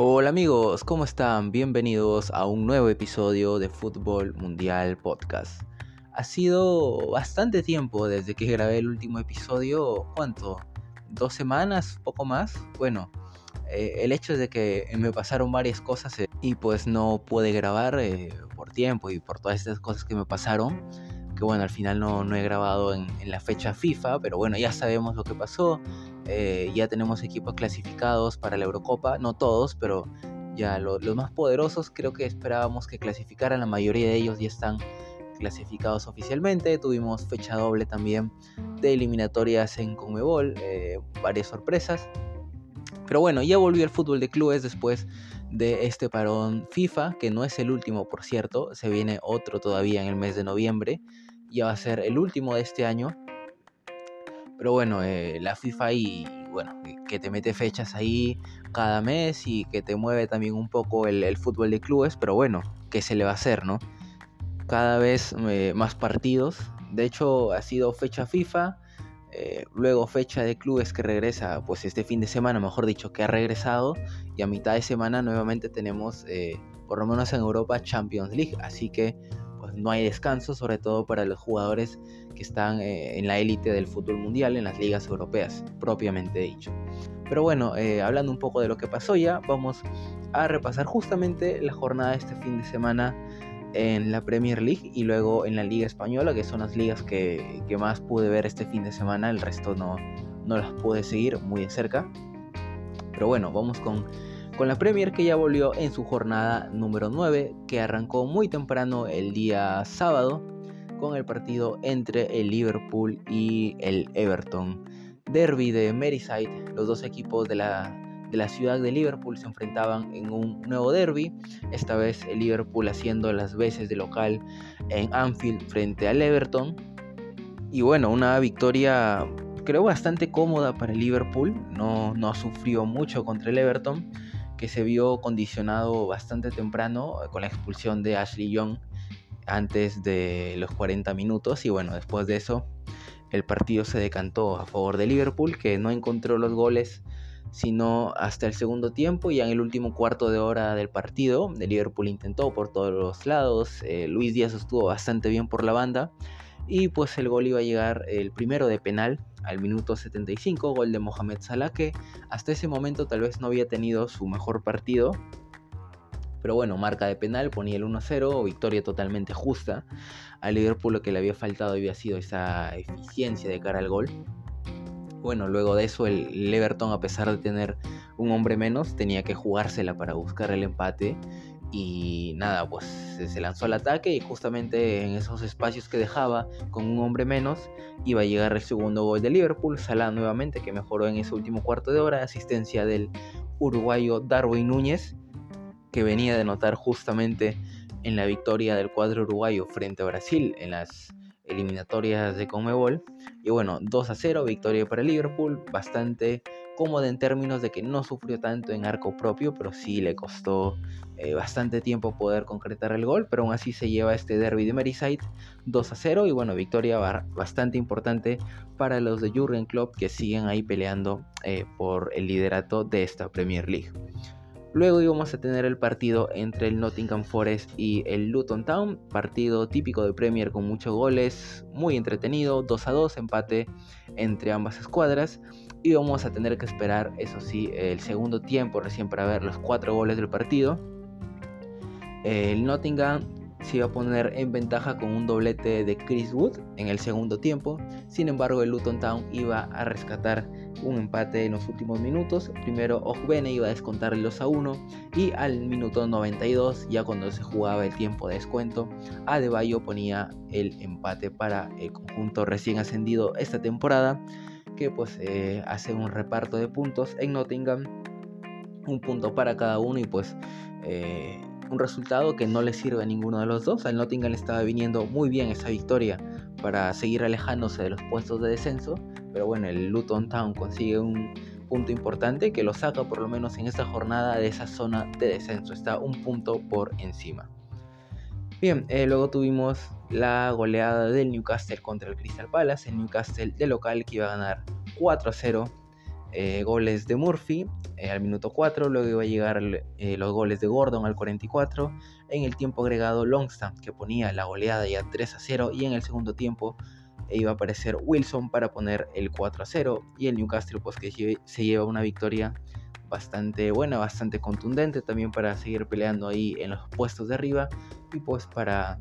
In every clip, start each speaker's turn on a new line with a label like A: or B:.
A: Hola amigos, ¿cómo están? Bienvenidos a un nuevo episodio de Fútbol Mundial Podcast. Ha sido bastante tiempo desde que grabé el último episodio, ¿cuánto? ¿Dos semanas? ¿Poco más? Bueno, eh, el hecho es de que me pasaron varias cosas eh, y pues no pude grabar eh, por tiempo y por todas estas cosas que me pasaron que bueno, al final no, no he grabado en, la fecha FIFA, pero bueno, ya sabemos lo que pasó, eh, ya tenemos equipos clasificados para la Eurocopa, no todos, pero ya los más poderosos creo que esperábamos que clasificaran, la mayoría de ellos ya están clasificados oficialmente, tuvimos fecha doble también de eliminatorias en Conmebol, eh, varias sorpresas, pero bueno, ya volvió el fútbol de clubes después de este parón FIFA, que no es el último por cierto, se viene otro todavía en el mes de noviembre, ya va a ser el último de este año. Pero bueno, eh, la FIFA y bueno, que te mete fechas ahí cada mes y que te mueve también un poco el, fútbol de clubes, pero bueno, ¿qué se le va a hacer, no? Cada vez eh, más partidos. De hecho, ha sido fecha FIFA, eh, luego fecha de clubes que regresa, pues este fin de semana, mejor dicho, que ha regresado, y a mitad de semana nuevamente tenemos, por lo menos en Europa, Champions League. Así que no hay descanso, sobre todo para los jugadores que están eh, en la élite del fútbol mundial, en las ligas europeas, propiamente dicho. Pero bueno, eh, hablando un poco de lo que pasó ya, vamos a repasar justamente la jornada de este fin de semana en la Premier League y luego en la Liga Española, que son las ligas que, que más pude ver este fin de semana, el resto no, no las pude seguir muy de cerca. Pero bueno, vamos con con la Premier que ya volvió en su jornada número 9, que arrancó muy temprano el día sábado con el partido entre el Liverpool y el Everton. Derby de Merseyside, los dos equipos de la, de la ciudad de Liverpool se enfrentaban en un nuevo derby, esta vez el Liverpool haciendo las veces de local en Anfield frente al Everton. Y bueno, una victoria creo bastante cómoda para el Liverpool, no, no sufrió mucho contra el Everton que se vio condicionado bastante temprano eh, con la expulsión de Ashley Young antes de los 40 minutos y bueno, después de eso el partido se decantó a favor de Liverpool que no encontró los goles sino hasta el segundo tiempo y en el último cuarto de hora del partido de Liverpool intentó por todos los lados, eh, Luis Díaz estuvo bastante bien por la banda y pues el gol iba a llegar el primero de penal al minuto 75, gol de Mohamed Salah que hasta ese momento tal vez no había tenido su mejor partido. Pero bueno, marca de penal, ponía el 1-0, victoria totalmente justa. Al Liverpool lo que le había faltado había sido esa eficiencia de cara al gol. Bueno, luego de eso el Everton, a pesar de tener un hombre menos, tenía que jugársela para buscar el empate y nada, pues se lanzó al ataque y justamente en esos espacios que dejaba con un hombre menos iba a llegar el segundo gol de Liverpool, Salah nuevamente que mejoró en ese último cuarto de hora, asistencia del uruguayo Darwin Núñez que venía de notar justamente en la victoria del cuadro uruguayo frente a Brasil en las eliminatorias de Conmebol y bueno, 2 a 0, victoria para Liverpool, bastante cómoda en términos de que no sufrió tanto en arco propio, pero sí le costó eh, bastante tiempo poder concretar el gol, pero aún así se lleva este derby de Merseyside 2 a 0 y bueno, victoria bastante importante para los de Jurgen Klopp que siguen ahí peleando eh, por el liderato de esta Premier League. Luego íbamos a tener el partido entre el Nottingham Forest y el Luton Town, partido típico de Premier con muchos goles, muy entretenido, 2 a 2, empate entre ambas escuadras y vamos a tener que esperar, eso sí, el segundo tiempo recién para ver los cuatro goles del partido. El Nottingham se iba a poner en ventaja con un doblete de Chris Wood en el segundo tiempo. Sin embargo, el Luton Town iba a rescatar un empate en los últimos minutos. Primero, Ojbene iba a descontar el 2 a 1 y al minuto 92, ya cuando se jugaba el tiempo de descuento, Adebayo ponía el empate para el conjunto recién ascendido esta temporada que pues eh, hace un reparto de puntos en Nottingham, un punto para cada uno y pues eh, un resultado que no le sirve a ninguno de los dos. Al Nottingham le estaba viniendo muy bien esa victoria para seguir alejándose de los puestos de descenso, pero bueno, el Luton Town consigue un punto importante que lo saca por lo menos en esta jornada de esa zona de descenso, está un punto por encima. Bien, eh, luego tuvimos la goleada del Newcastle contra el Crystal Palace. El Newcastle de local que iba a ganar 4 0. Eh, goles de Murphy eh, al minuto 4, luego iba a llegar eh, los goles de Gordon al 44, en el tiempo agregado Longstaff que ponía la goleada ya 3 a 0 y en el segundo tiempo iba a aparecer Wilson para poner el 4 a 0 y el Newcastle pues que se lleva una victoria bastante buena, bastante contundente también para seguir peleando ahí en los puestos de arriba y pues para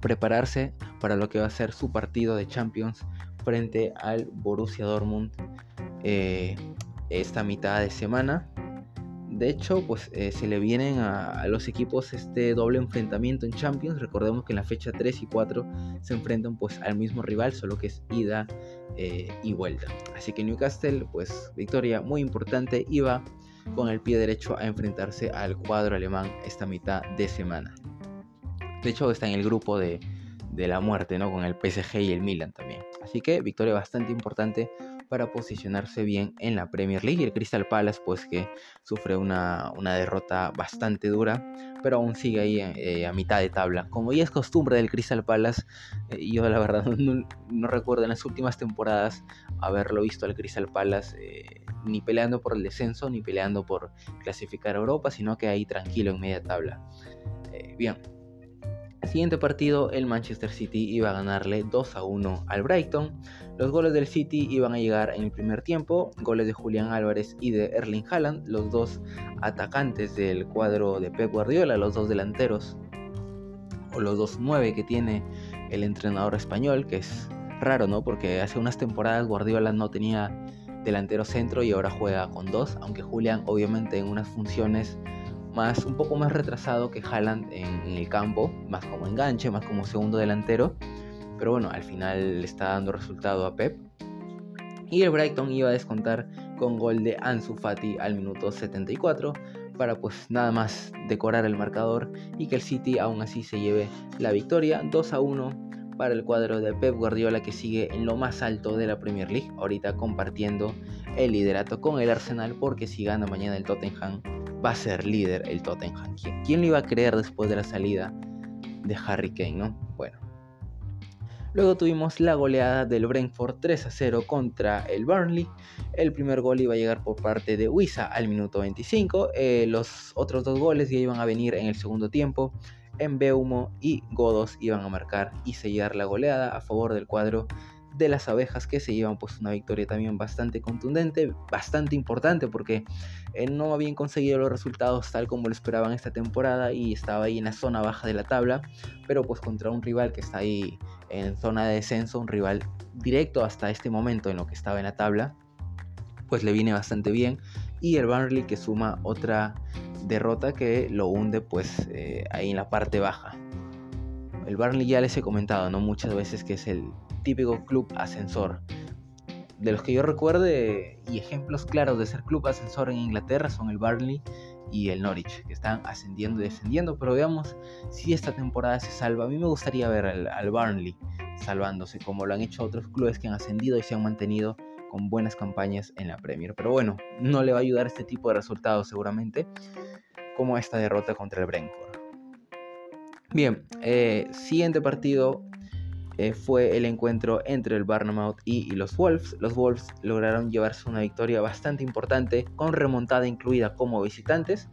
A: prepararse para lo que va a ser su partido de Champions frente al Borussia Dortmund eh, esta mitad de semana. De hecho, pues eh, se le vienen a, los equipos este doble enfrentamiento en Champions. Recordemos que en la fecha 3 y 4 se enfrentan pues al mismo rival, solo que es ida eh, y vuelta. Así que Newcastle, pues victoria muy importante va con el pie derecho a enfrentarse al cuadro alemán esta mitad de semana. De hecho, está en el grupo de, de la muerte, ¿no? Con el PSG y el Milan también. Así que victoria bastante importante para posicionarse bien en la Premier League. Y el Crystal Palace, pues que sufre una, derrota bastante dura, pero aún sigue ahí eh, a mitad de tabla. Como ya es costumbre del Crystal Palace, eh, yo la verdad no, recuerdo en las últimas temporadas haberlo visto al Crystal Palace eh, ni peleando por el descenso, ni peleando por clasificar a Europa, sino que ahí tranquilo en media tabla. bien, Siguiente partido, el Manchester City iba a ganarle 2 a 1 al Brighton. Los goles del City iban a llegar en el primer tiempo, goles de Julián Álvarez y de Erling Haaland, los dos atacantes del cuadro de Pep Guardiola, los dos delanteros, o los dos nueve que tiene el entrenador español, que es raro, ¿no? Porque hace unas temporadas Guardiola no tenía delantero centro y ahora juega con dos, aunque Julián obviamente en unas funciones más, un poco más retrasado que Haaland en, el campo, más como enganche, más como segundo delantero. Pero bueno, al final le está dando resultado a Pep. Y el Brighton iba a descontar con gol de Ansu Fati al minuto 74 para pues nada más decorar el marcador y que el City aún así se lleve la victoria 2 a 1 para el cuadro de Pep Guardiola que sigue en lo más alto de la Premier League, ahorita compartiendo el liderato con el Arsenal porque si gana mañana el Tottenham va a ser líder el Tottenham. ¿Quién, lo iba a creer después de la salida de Harry Kane, no? Bueno. Luego tuvimos la goleada del Brentford 3 a 0 contra el Burnley. El primer gol iba a llegar por parte de Wisa al minuto 25. Eh, los otros dos goles ya iban a venir en el segundo tiempo. En Beumo y Godos iban a marcar y sellar la goleada a favor del cuadro de las abejas que se llevan pues una victoria también bastante contundente, bastante importante porque eh, no habían conseguido los resultados tal como lo esperaban esta temporada y estaba ahí en la zona baja de la tabla, pero pues contra un rival que está ahí en zona de descenso, un rival directo hasta este momento en lo que estaba en la tabla, pues le viene bastante bien y el Burnley que suma otra derrota que lo hunde pues eh, ahí en la parte baja. El Burnley ya les he comentado, ¿no? Muchas veces que es el típico club ascensor. De los que yo recuerde y ejemplos claros de ser club ascensor en Inglaterra son el Burnley y el Norwich, que están ascendiendo y descendiendo, pero veamos si esta temporada se salva. A mí me gustaría ver al, al Burnley salvándose, como lo han hecho otros clubes que han ascendido y se han mantenido con buenas campañas en la Premier. Pero bueno, no le va a ayudar este tipo de resultados seguramente, como esta derrota contra el Brentford. Bien, eh, siguiente partido eh, fue el encuentro entre el Barnamouth y, los Wolves. Los Wolves lograron llevarse una victoria bastante importante con remontada incluida como visitantes.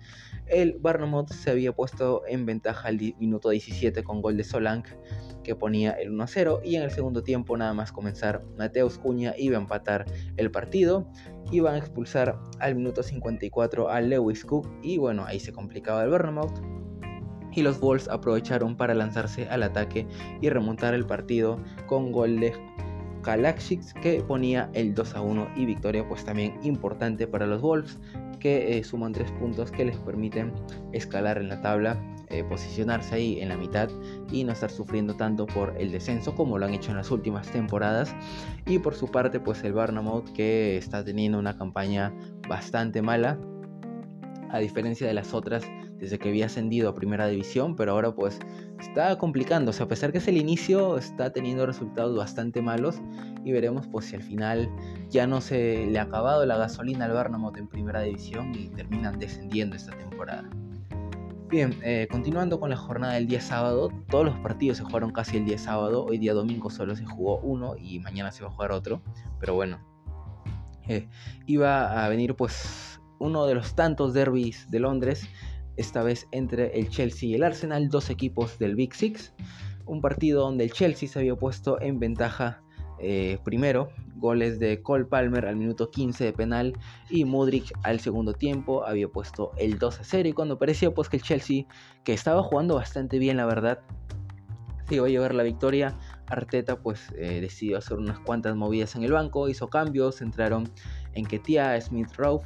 A: El Barnamouth se había puesto en ventaja al minuto 17 con gol de Solank que ponía el 1-0 y en el segundo tiempo nada más comenzar Mateus Cuña iba a empatar el partido. Iban a expulsar al minuto 54 a Lewis Cook y bueno, ahí se complicaba el Barnamouth y los Wolves aprovecharon para lanzarse al ataque y remontar el partido con gol de Kalakshiks que ponía el 2 a 1 y victoria pues también importante para los Wolves que eh, suman 3 puntos que les permiten escalar en la tabla eh, posicionarse ahí en la mitad y no estar sufriendo tanto por el descenso como lo han hecho en las últimas temporadas. Y por su parte pues el Barnamouth que está teniendo una campaña bastante mala a diferencia de las otras desde que había ascendido a primera división, pero ahora pues está complicándose, a pesar que es el inicio, está teniendo resultados bastante malos y veremos pues si al final ya no se le ha acabado la gasolina al Barnamot en primera división y terminan descendiendo esta temporada. Bien, eh, continuando con la jornada del día sábado, todos los partidos se jugaron casi el día sábado, hoy día domingo solo se jugó uno y mañana se va a jugar otro, pero bueno, eh, iba a venir pues uno de los tantos derbis de Londres, esta vez entre el Chelsea y el Arsenal, dos equipos del Big Six, un partido donde el Chelsea se había puesto en ventaja eh, primero, goles de Cole Palmer al minuto 15 de penal y Mudrik al segundo tiempo había puesto el 2 a 0 y cuando parecía pues que el Chelsea, que estaba jugando bastante bien la verdad, se iba a llevar la victoria, Arteta pues eh, decidió hacer unas cuantas movidas en el banco, hizo cambios, entraron en Ketia, Smith Rowe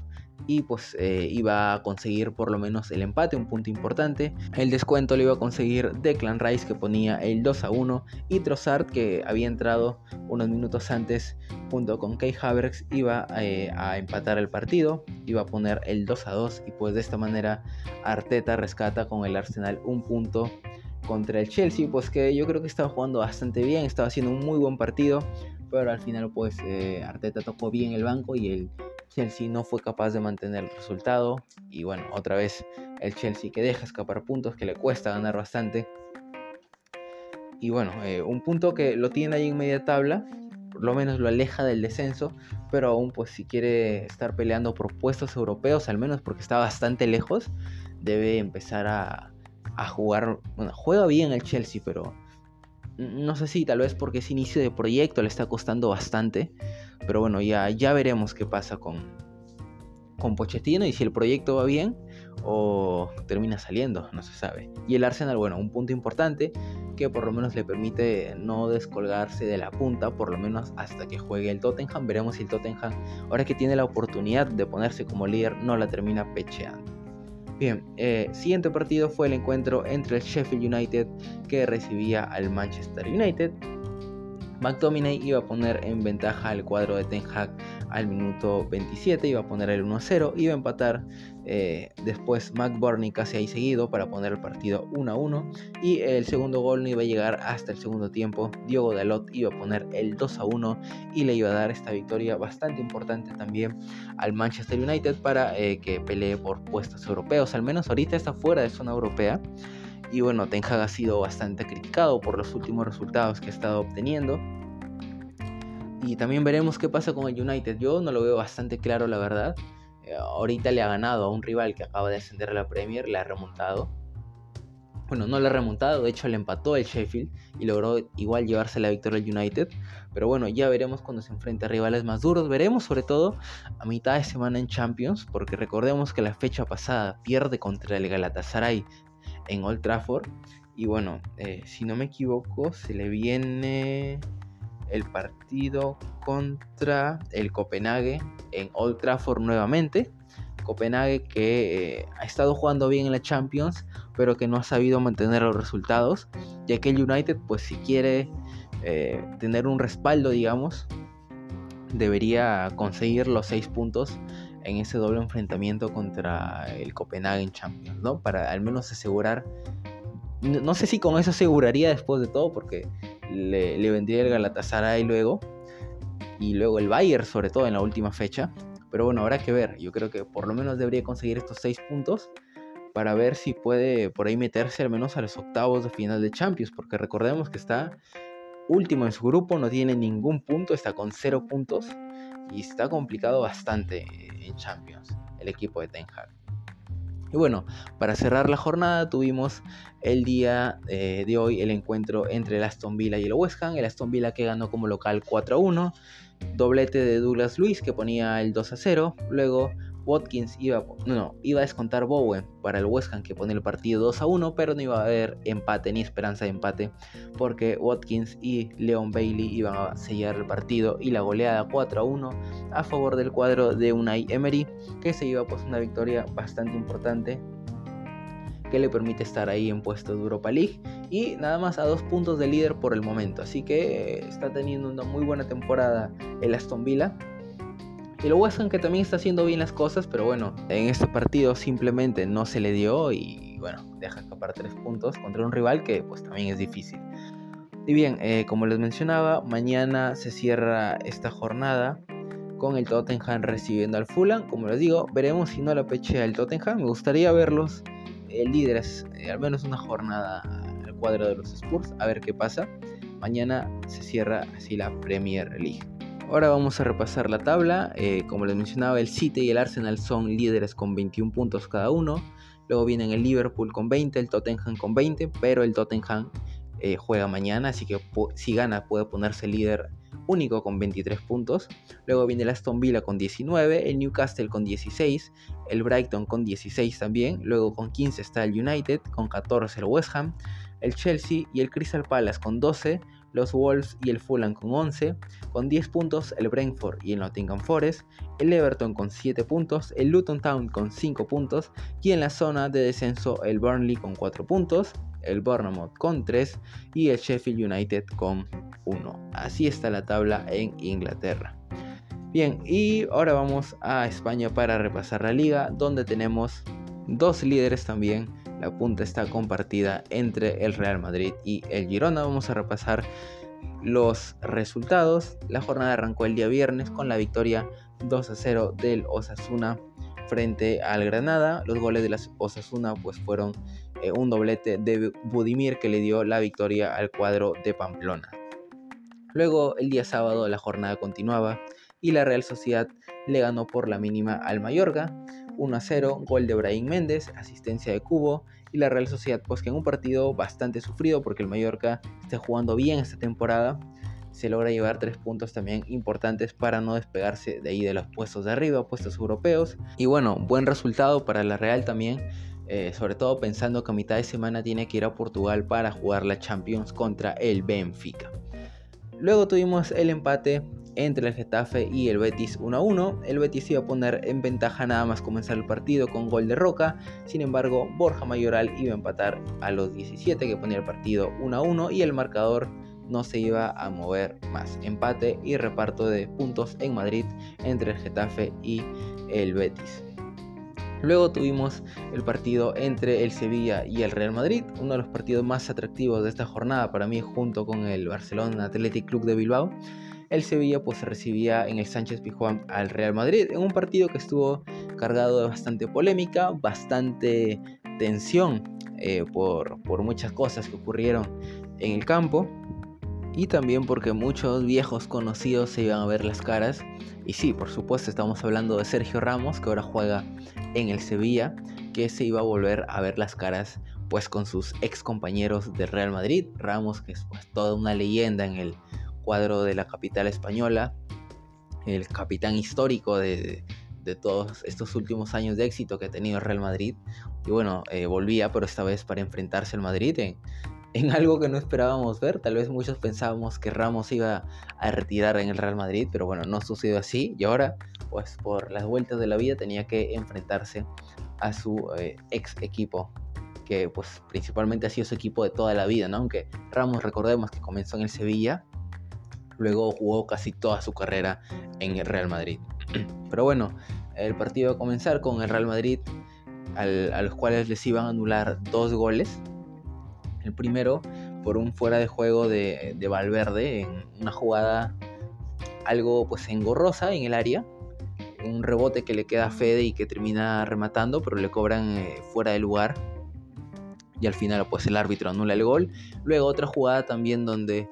A: y pues eh, iba a conseguir por lo menos el empate, un punto importante. El descuento lo iba a conseguir Declan Rice que ponía el 2 a 1 y Trossard que había entrado unos minutos antes junto con Kay Havertz iba eh, a empatar el partido, iba a poner el 2 a 2 y pues de esta manera Arteta rescata con el Arsenal un punto contra el Chelsea, pues que yo creo que estaba jugando bastante bien, estaba haciendo un muy buen partido, pero al final pues eh, Arteta tocó bien el banco y el Chelsea no fue capaz de mantener el resultado y bueno, otra vez el Chelsea que deja escapar puntos, que le cuesta ganar bastante. Y bueno, eh, un punto que lo tiene ahí en media tabla, por lo menos lo aleja del descenso, pero aún pues si quiere estar peleando por puestos europeos, al menos porque está bastante lejos, debe empezar a, a jugar, bueno, juega bien el Chelsea, pero no sé si tal vez porque ese inicio de proyecto le está costando bastante. Pero bueno, ya, ya veremos qué pasa con, con Pochettino y si el proyecto va bien o termina saliendo, no se sabe. Y el Arsenal, bueno, un punto importante que por lo menos le permite no descolgarse de la punta, por lo menos hasta que juegue el Tottenham. Veremos si el Tottenham, ahora que tiene la oportunidad de ponerse como líder, no la termina pecheando. Bien, eh, siguiente partido fue el encuentro entre el Sheffield United que recibía al Manchester United. McTominay iba a poner en ventaja al cuadro de Ten Hag al minuto 27, iba a poner el 1-0, iba a empatar eh, después McBurney casi ahí seguido para poner el partido 1-1 y el segundo gol no iba a llegar hasta el segundo tiempo, Diogo Dalot iba a poner el 2-1 y le iba a dar esta victoria bastante importante también al Manchester United para eh, que pelee por puestos europeos, al menos ahorita está fuera de zona europea. Y bueno, Ten Hag ha sido bastante criticado por los últimos resultados que ha estado obteniendo. Y también veremos qué pasa con el United. Yo no lo veo bastante claro, la verdad. Eh, ahorita le ha ganado a un rival que acaba de ascender a la Premier, le ha remontado. Bueno, no le ha remontado, de hecho le empató el Sheffield y logró igual llevarse la victoria al United. Pero bueno, ya veremos cuando se enfrente a rivales más duros. Veremos sobre todo a mitad de semana en Champions, porque recordemos que la fecha pasada pierde contra el Galatasaray en Old Trafford. Y bueno, eh, si no me equivoco, se le viene el partido contra el Copenhague en Old Trafford nuevamente. Copenhague que eh, ha estado jugando bien en la Champions, pero que no ha sabido mantener los resultados, ya que el United, pues si quiere eh, tener un respaldo, digamos, debería conseguir los seis puntos en ese doble enfrentamiento contra el Copenhague en Champions, ¿no? Para al menos asegurar, no, sé si con eso aseguraría después de todo, porque le, vendría el Galatasaray luego, y luego el Bayern sobre todo en la última fecha, pero bueno, habrá que ver, yo creo que por lo menos debería conseguir estos seis puntos para ver si puede por ahí meterse al menos a los octavos de final de Champions, porque recordemos que está último en su grupo, no tiene ningún punto, está con cero puntos y está complicado bastante en Champions el equipo de Ten Hag. Y bueno, para cerrar la jornada tuvimos el día eh, de hoy el encuentro entre el Aston Villa y el West Ham. El Aston Villa que ganó como local 4 a 1. Doblete de Douglas Luis que ponía el 2 a 0. Luego Watkins iba, no, iba a descontar Bowen para el West Ham que pone el partido 2 a 1, pero no iba a haber empate ni esperanza de empate porque Watkins y Leon Bailey iban a sellar el partido y la goleada 4 a 1 a favor del cuadro de Unai Emery que se iba pues una victoria bastante importante que le permite estar ahí en puesto de Europa League y nada más a dos puntos de líder por el momento así que está teniendo una muy buena temporada el Aston Villa y lo West Ham que también está haciendo bien las cosas, pero bueno, en este partido simplemente no se le dio y bueno, deja escapar tres puntos contra un rival que pues también es difícil. Y bien, eh, como les mencionaba, mañana se cierra esta jornada con el Tottenham recibiendo al Fulham. Como les digo, veremos si no la pechea el Tottenham. Me gustaría verlos eh, líderes, eh, al menos una jornada al cuadro de los Spurs, a ver qué pasa. Mañana se cierra así la Premier League. Ahora vamos a repasar la tabla. Eh, como les mencionaba, el City y el Arsenal son líderes con 21 puntos cada uno. Luego vienen el Liverpool con 20, el Tottenham con 20, pero el Tottenham eh, juega mañana, así que si gana puede ponerse líder único con 23 puntos. Luego viene el Aston Villa con 19, el Newcastle con 16, el Brighton con 16 también. Luego con 15 está el United, con 14 el West Ham, el Chelsea y el Crystal Palace con 12 los Wolves y el Fulham con 11, con 10 puntos el Brentford y el Nottingham Forest, el Everton con 7 puntos, el Luton Town con 5 puntos y en la zona de descenso el Burnley con 4 puntos, el Bournemouth con 3 y el Sheffield United con 1. Así está la tabla en Inglaterra. Bien, y ahora vamos a España para repasar la liga, donde tenemos dos líderes también la punta está compartida entre el Real Madrid y el Girona. Vamos a repasar los resultados. La jornada arrancó el día viernes con la victoria 2 a 0 del Osasuna frente al Granada. Los goles de las Osasuna pues fueron eh, un doblete de Budimir que le dio la victoria al cuadro de Pamplona. Luego el día sábado la jornada continuaba y la Real Sociedad le ganó por la mínima al Mallorca. 1 a 0, gol de Brahim Méndez, asistencia de Cubo y la Real Sociedad pues que en un partido bastante sufrido porque el Mallorca está jugando bien esta temporada se logra llevar tres puntos también importantes para no despegarse de ahí de los puestos de arriba, puestos europeos. Y bueno, buen resultado para la Real también, eh, sobre todo pensando que a mitad de semana tiene que ir a Portugal para jugar la Champions contra el Benfica. Luego tuvimos el empate entre el Getafe y el Betis 1 a 1. El Betis iba a poner en ventaja nada más comenzar el partido con gol de Roca. Sin embargo, Borja Mayoral iba a empatar a los 17 que ponía el partido 1 a 1 y el marcador no se iba a mover más. Empate y reparto de puntos en Madrid entre el Getafe y el Betis. Luego tuvimos el partido entre el Sevilla y el Real Madrid, uno de los partidos más atractivos de esta jornada para mí junto con el Barcelona Athletic Club de Bilbao el Sevilla pues recibía en el Sánchez Pizjuán al Real Madrid en un partido que estuvo cargado de bastante polémica, bastante tensión eh, por, muchas cosas que ocurrieron en el campo y también porque muchos viejos conocidos se iban a ver las caras. Y sí, por supuesto, estamos hablando de Sergio Ramos, que ahora juega en el Sevilla, que se iba a volver a ver las caras pues con sus ex compañeros del Real Madrid. Ramos, que es pues toda una leyenda en el cuadro de la capital española, el capitán histórico de, todos estos últimos años de éxito que ha tenido el Real Madrid. Y bueno, eh, volvía, pero esta vez para enfrentarse al Madrid en, en, algo que no esperábamos ver. Tal vez muchos pensábamos que Ramos iba a retirar en el Real Madrid, pero bueno, no sucedió así. Y ahora, pues por las vueltas de la vida, tenía que enfrentarse a su eh, ex equipo. Que pues principalmente ha sido su equipo de toda la vida, ¿no? Aunque Ramos recordemos que comenzó en el Sevilla Luego jugó casi toda su carrera en el Real Madrid. Pero bueno, el partido va a comenzar con el Real Madrid, a los cuales les iban a anular dos goles. El primero por un fuera de juego de, Valverde en una jugada algo pues engorrosa en el área. Un rebote que le queda a Fede y que termina rematando, pero le cobran eh, fuera de lugar. Y al final pues el árbitro anula el gol. Luego otra jugada también donde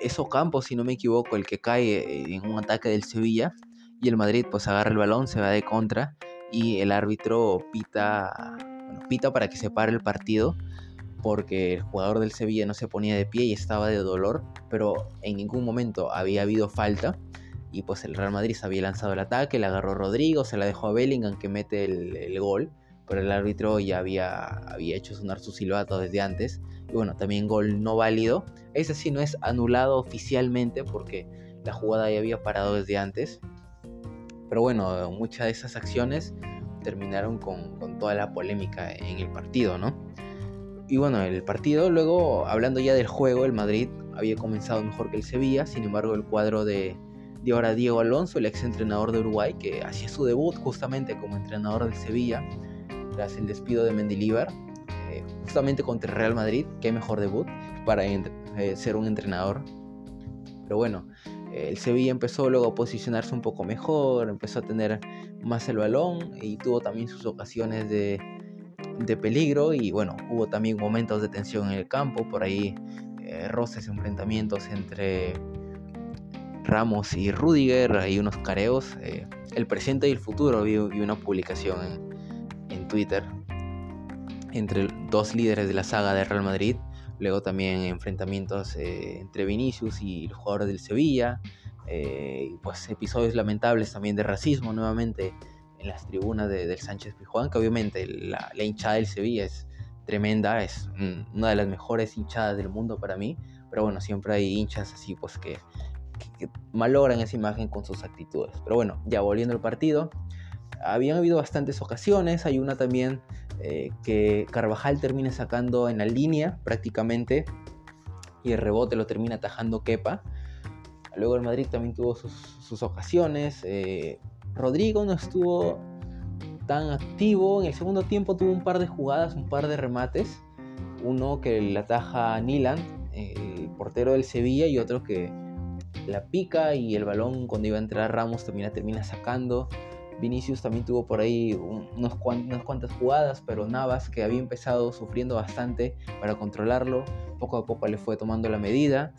A: es Ocampo, si no me equivoco, el que cae eh, en un ataque del Sevilla y el Madrid pues agarra el balón, se va de contra y el árbitro pita, pita para que se pare el partido porque el jugador del Sevilla no se ponía de pie y estaba de dolor, pero en ningún momento había habido falta y pues el Real Madrid se había lanzado el ataque, le agarró Rodrigo, se la dejó a Bellingham que mete el, gol, pero el árbitro ya había, había hecho sonar su silbato desde antes y bueno, también gol no válido ese sí no es anulado oficialmente porque la jugada ya había parado desde antes. Pero bueno, muchas de esas acciones terminaron con, toda la polémica en el partido, ¿no? Y bueno, el partido, luego hablando ya del juego, el Madrid había comenzado mejor que el Sevilla, sin embargo el cuadro de, de ahora Diego Alonso, el ex entrenador de Uruguay, que hacía su debut justamente como entrenador del Sevilla, tras el despido de Mendilibar, eh, justamente contra el Real Madrid, qué mejor debut para eh, ser un entrenador. Pero bueno, el Sevilla empezó luego a posicionarse un poco mejor, empezó a tener más el balón y tuvo también sus ocasiones de, de peligro y bueno, hubo también momentos de tensión en el campo, por ahí eh, roces, enfrentamientos entre Ramos y Rudiger, hay unos careos, eh, el presente y el futuro, vi, una publicación en, Twitter entre dos líderes de la saga de Real Madrid, luego también enfrentamientos eh, entre Vinicius y el jugador del Sevilla, pues episodios lamentables también de racismo nuevamente las tribunas de, del Sánchez Pijuán, que obviamente la, hinchada del Sevilla es tremenda, es una de las mejores hinchadas del mundo para mí, pero bueno, siempre hay hinchas así pues que, malogran esa imagen con sus actitudes. Pero bueno, ya volviendo al partido, habían habido bastantes ocasiones, hay una también eh, que Carvajal termina sacando en la línea prácticamente y el rebote lo termina atajando Kepa. Luego el Madrid también tuvo sus, ocasiones. Eh, Rodrigo no estuvo tan activo. En el segundo tiempo tuvo un par de jugadas, un par de remates. Uno que le ataja Nilan, el portero del Sevilla, y otro que la pica y el balón cuando iba a entrar Ramos también la termina sacando. Vinicius también tuvo por ahí unos unas cuantas jugadas, pero Navas, que había empezado sufriendo bastante para controlarlo, poco a poco le fue tomando la medida.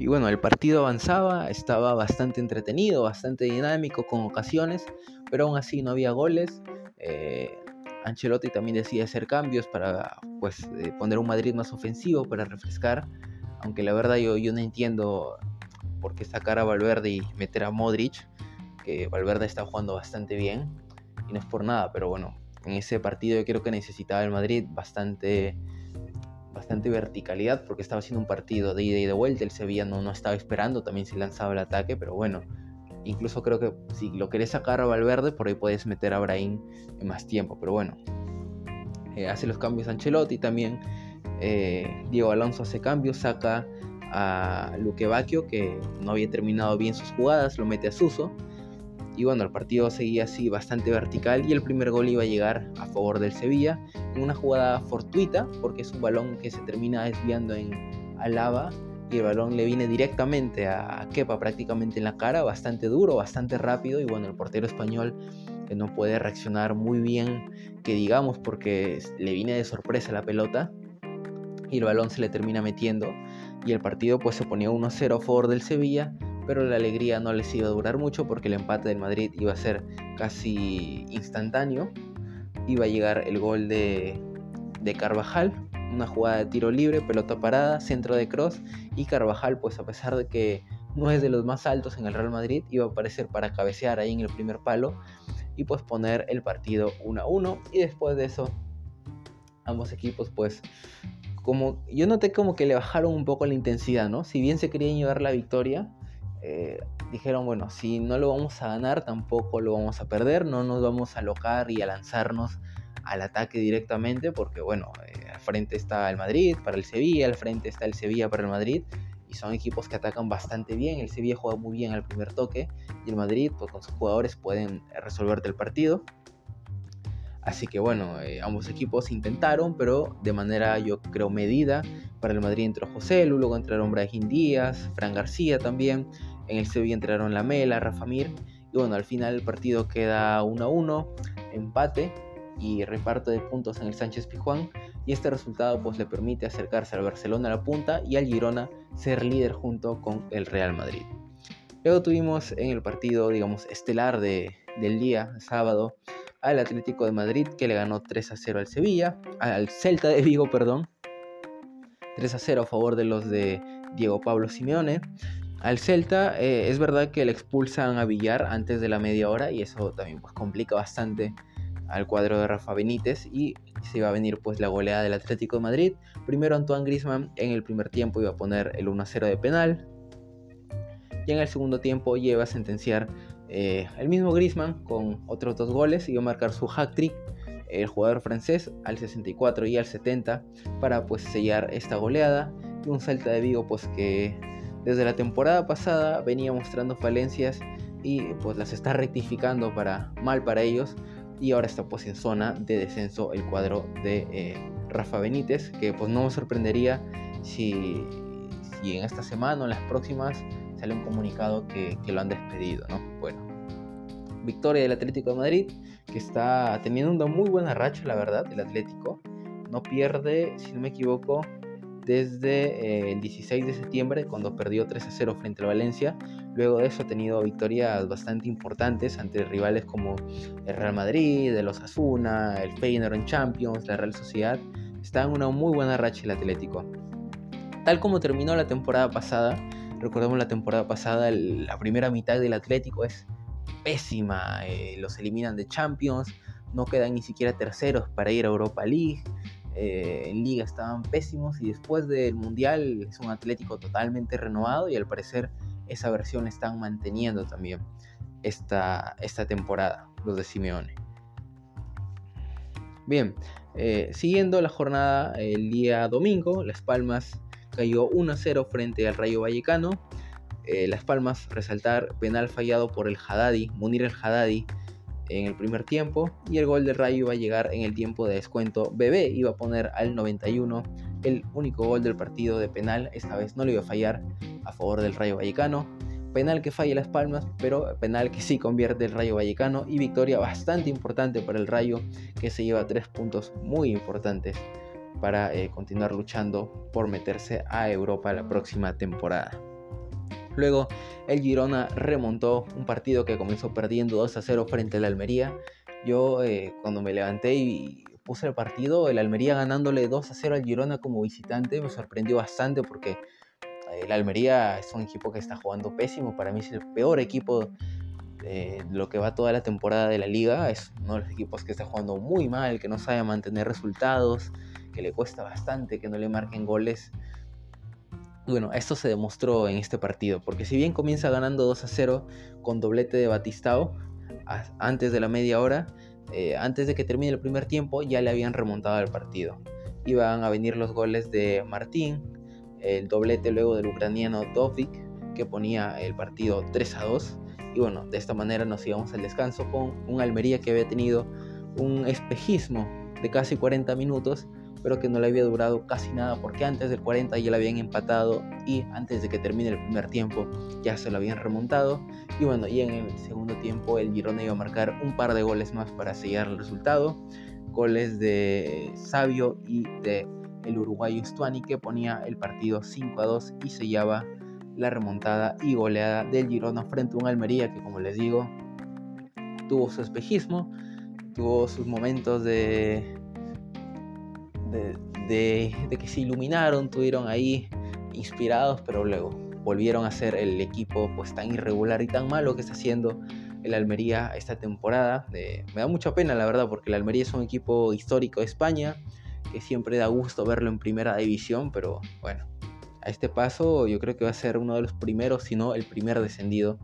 A: Y bueno, el partido avanzaba, estaba bastante entretenido, bastante dinámico, con ocasiones, pero aún así no había goles. Eh, Ancelotti también decide hacer cambios para pues, eh, poner un Madrid más ofensivo, para refrescar. Aunque la verdad yo, yo no entiendo por qué sacar a Valverde y meter a Modric, que Valverde está jugando bastante bien. Y no es por nada, pero bueno, en ese partido yo creo que necesitaba el Madrid bastante verticalidad porque estaba haciendo un partido de ida y de vuelta. El Sevilla no, no estaba esperando, también se lanzaba el ataque, pero bueno, incluso creo que si lo querés sacar a Valverde, por ahí puedes meter a Brahim en más tiempo, pero bueno, eh, hace los cambios Ancelotti también. Eh, Diego Alonso hace cambios, saca a Luque Bacchio que no había terminado bien sus jugadas, lo mete a Suso. Y bueno, el partido seguía así bastante vertical y el primer gol iba a llegar a favor del Sevilla en una jugada fortuita porque es un balón que se termina desviando en Alaba y el balón le viene directamente a Kepa prácticamente en la cara, bastante duro, bastante rápido y bueno, el portero español que no puede reaccionar muy bien, que digamos porque le viene de sorpresa la pelota y el balón se le termina metiendo y el partido pues se ponía 1-0 a favor del Sevilla pero la alegría no les iba a durar mucho porque el empate del Madrid iba a ser casi instantáneo. Iba a llegar el gol de, de Carvajal, una jugada de tiro libre, pelota parada, centro de cross y Carvajal pues a pesar de que no es de los más altos en el Real Madrid, iba a aparecer para cabecear ahí en el primer palo y pues poner el partido 1 a 1 y después de eso ambos equipos pues como yo noté como que le bajaron un poco la intensidad, ¿no? Si bien se querían llevar la victoria, eh, dijeron, bueno, si no lo vamos a ganar, tampoco lo vamos a perder, no nos vamos a alocar y a lanzarnos al ataque directamente, porque bueno, eh, al frente está el Madrid para el Sevilla, al frente está el Sevilla para el Madrid, y son equipos que atacan bastante bien, el Sevilla juega muy bien al primer toque, y el Madrid, pues con sus jugadores pueden resolverte el partido. Así que bueno, eh, ambos equipos intentaron, pero de manera yo creo medida. Para el Madrid entró José, luego entraron Brahim Díaz, Fran García también. En el Sevilla entraron Lamela, Rafa Mir. Y bueno, al final el partido queda 1 a 1, empate y reparto de puntos en el Sánchez Pijuán. Y este resultado pues le permite acercarse al Barcelona a la punta y al Girona ser líder junto con el Real Madrid. Luego tuvimos en el partido, digamos, estelar de, del día, sábado, al Atlético de Madrid que le ganó 3 a 0 al Sevilla, al Celta de Vigo, perdón. 3 a 0 a favor de los de Diego Pablo Simeone. Al Celta eh, es verdad que le expulsan a Villar antes de la media hora y eso también pues, complica bastante al cuadro de Rafa Benítez y se iba a venir pues la goleada del Atlético de Madrid. Primero Antoine Griezmann en el primer tiempo iba a poner el 1-0 de penal y en el segundo tiempo lleva a sentenciar eh, el mismo Griezmann con otros dos goles iba a marcar su hat-trick el jugador francés al 64 y al 70 para pues sellar esta goleada y un Celta de Vigo pues que desde la temporada pasada venía mostrando falencias y pues las está rectificando para mal para ellos y ahora está pues en zona de descenso el cuadro de eh, Rafa Benítez que pues no me sorprendería si, si, en esta semana o en las próximas sale un comunicado que, lo han despedido, ¿no? Bueno, victoria del Atlético de Madrid que está teniendo una muy buena racha la verdad el Atlético no pierde si no me equivoco desde eh, el 16 de septiembre cuando perdió 3 a 0 frente al Valencia. Luego de eso ha tenido victorias bastante importantes ante rivales como el Real Madrid, el Osasuna, el Feyenoord en Champions, la Real Sociedad. Está en una muy buena racha el Atlético. Tal como terminó la temporada pasada, recordemos la temporada pasada, la primera mitad del Atlético es pésima. Eh, los eliminan de Champions, no quedan ni siquiera terceros para ir a Europa League. Eh, en liga estaban pésimos y después del Mundial es un Atlético totalmente renovado y al parecer esa versión están manteniendo también esta, esta temporada, los de Simeone. Bien, eh, siguiendo la jornada el día domingo, Las Palmas cayó 1-0 frente al Rayo Vallecano. Eh, Las Palmas resaltar penal fallado por el Haddadi, Munir el Haddadi, en el primer tiempo y el gol de Rayo iba a llegar en el tiempo de descuento. Bebé iba a poner al 91 el único gol del partido de penal, esta vez no le iba a fallar a favor del Rayo Vallecano. Penal que falla Las Palmas, pero penal que sí convierte el Rayo Vallecano y victoria bastante importante para el Rayo que se lleva tres puntos muy importantes para eh, continuar luchando por meterse a Europa la próxima temporada. Luego el Girona remontó un partido que comenzó perdiendo 2 a 0 frente al Almería. Yo eh, cuando me levanté y puse el partido, el Almería ganándole 2 a 0 al Girona como visitante, me sorprendió bastante porque el Almería es un equipo que está jugando pésimo. Para mí es el peor equipo de lo que va toda la temporada de la liga. Es uno de los equipos que está jugando muy mal, que no sabe mantener resultados, que le cuesta bastante que no le marquen goles bueno, esto se demostró en este partido, porque si bien comienza ganando 2 a 0 con doblete de Batistao antes de la media hora, eh, antes de que termine el primer tiempo ya le habían remontado el partido. Iban a venir los goles de Martín, el doblete luego del ucraniano Dovik, que ponía el partido 3 a 2. Y bueno, de esta manera nos íbamos al descanso con un Almería que había tenido un espejismo de casi 40 minutos pero que no le había durado casi nada porque antes del 40 ya le habían empatado y antes de que termine el primer tiempo ya se lo habían remontado. Y bueno, y en el segundo tiempo el Girona iba a marcar un par de goles más para sellar el resultado, goles de Sabio y de el uruguayo Stuani que ponía el partido 5 a 2 y sellaba la remontada y goleada del Girona frente a un Almería que como les digo tuvo su espejismo, tuvo sus momentos de de, que se iluminaron, tuvieron ahí inspirados, pero luego volvieron a ser el equipo pues tan irregular y tan malo que está haciendo el Almería esta temporada. me da mucha pena la verdad porque el Almería es un equipo histórico de España que siempre da gusto verlo en primera división, pero bueno, a este paso yo creo que va a ser uno de los primeros, si no el primer descendido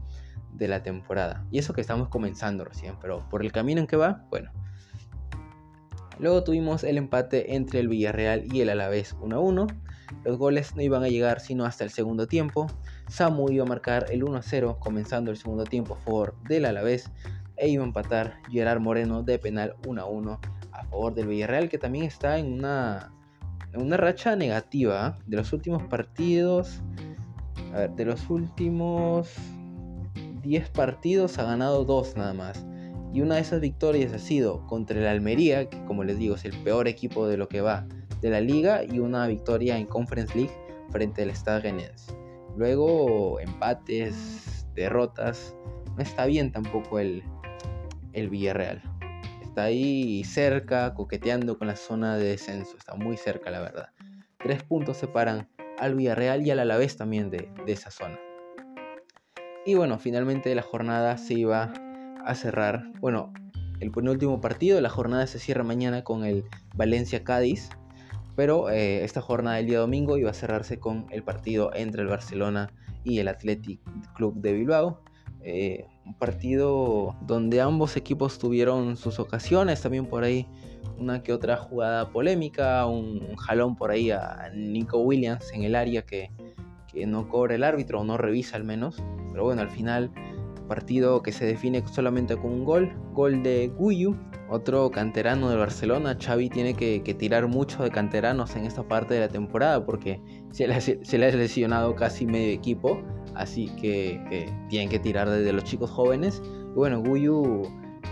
A: de la temporada. Y eso que estamos comenzando recién, pero por el camino en que va, bueno, Luego tuvimos el empate entre el Villarreal y el Alavés 1 1. Los goles no iban a llegar sino hasta el segundo tiempo. Samu iba a marcar el 1 0 comenzando el segundo tiempo a favor del Alavés e iba a empatar Gerard Moreno de penal 1 1 a favor del Villarreal que también está en una, en una racha negativa de los últimos partidos. A ver, de los últimos 10 partidos ha ganado 2 nada más. Y una de esas victorias ha sido contra el Almería, que como les digo es el peor equipo de lo que va de la liga, y una victoria en Conference League frente al Stade Rennais. Luego empates, derrotas. No está bien tampoco el, el Villarreal. Está ahí cerca, coqueteando con la zona de descenso. Está muy cerca, la verdad. Tres puntos separan al Villarreal y al Alavés también de, de esa zona. Y bueno, finalmente la jornada se iba a cerrar, bueno, el penúltimo partido, la jornada se cierra mañana con el Valencia-Cádiz, pero eh, esta jornada del día domingo iba a cerrarse con el partido entre el Barcelona y el Athletic Club de Bilbao. Eh, un partido donde ambos equipos tuvieron sus ocasiones, también por ahí una que otra jugada polémica, un, jalón por ahí a Nico Williams en el área que, que no cobra el árbitro o no revisa al menos, pero bueno, al final partido que se define solamente con un gol, gol de Guyu, otro canterano de Barcelona. Xavi tiene que, tirar mucho de canteranos en esta parte de la temporada porque se le, ha lesionado casi medio equipo, así que, tienen que tirar desde los chicos jóvenes. Y bueno, Guyu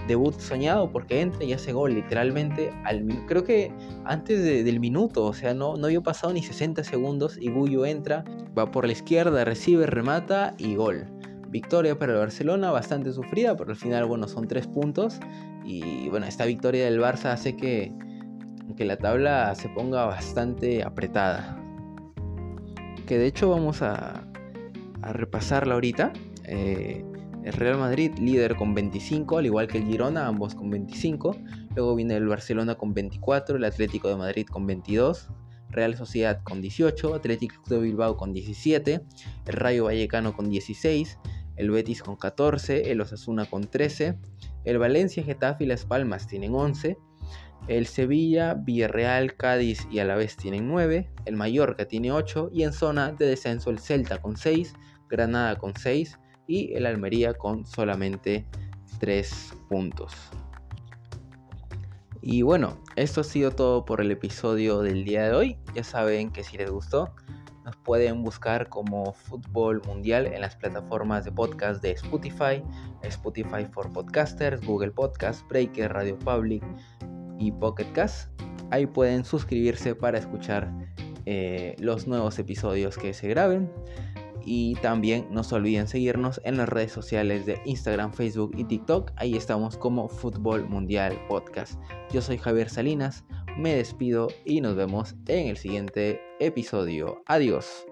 A: debut soñado porque entra y hace gol literalmente al creo que antes del minuto, o sea, no, no había pasado ni 60 segundos y Gullo entra, va por la izquierda, recibe, remata y gol. Victoria para el Barcelona, bastante sufrida, pero al final, bueno, son tres puntos. Y bueno, esta victoria del Barça hace que, que la tabla se ponga bastante apretada. Que de hecho vamos a, repasarla ahorita. Eh, el Real Madrid líder con 25, al igual que el Girona, ambos con 25. Luego viene el Barcelona con 24, el Atlético de Madrid con 22, Real Sociedad con 18, Atlético de Bilbao con 17, el Rayo Vallecano con 16, el Betis con 14, el Osasuna con 13, el Valencia, Getafe y Las Palmas tienen 11, el Sevilla, Villarreal, Cádiz y Alavés tienen 9, el Mallorca tiene 8 y en zona de descenso el Celta con 6, Granada con 6, y el Almería con solamente 3 puntos. Y bueno, esto ha sido todo por el episodio del día de hoy. Ya saben que si les gustó, nos pueden buscar como Fútbol Mundial en las plataformas de podcast de Spotify, Spotify for Podcasters, Google Podcast, Breaker, Radio Public y Pocket Cast. Ahí pueden suscribirse para escuchar eh, los nuevos episodios que se graben. Y también no se olviden seguirnos en las redes sociales de Instagram, Facebook y TikTok. Ahí estamos como Fútbol Mundial Podcast. Yo soy Javier Salinas, me despido y nos vemos en el siguiente episodio. Adiós.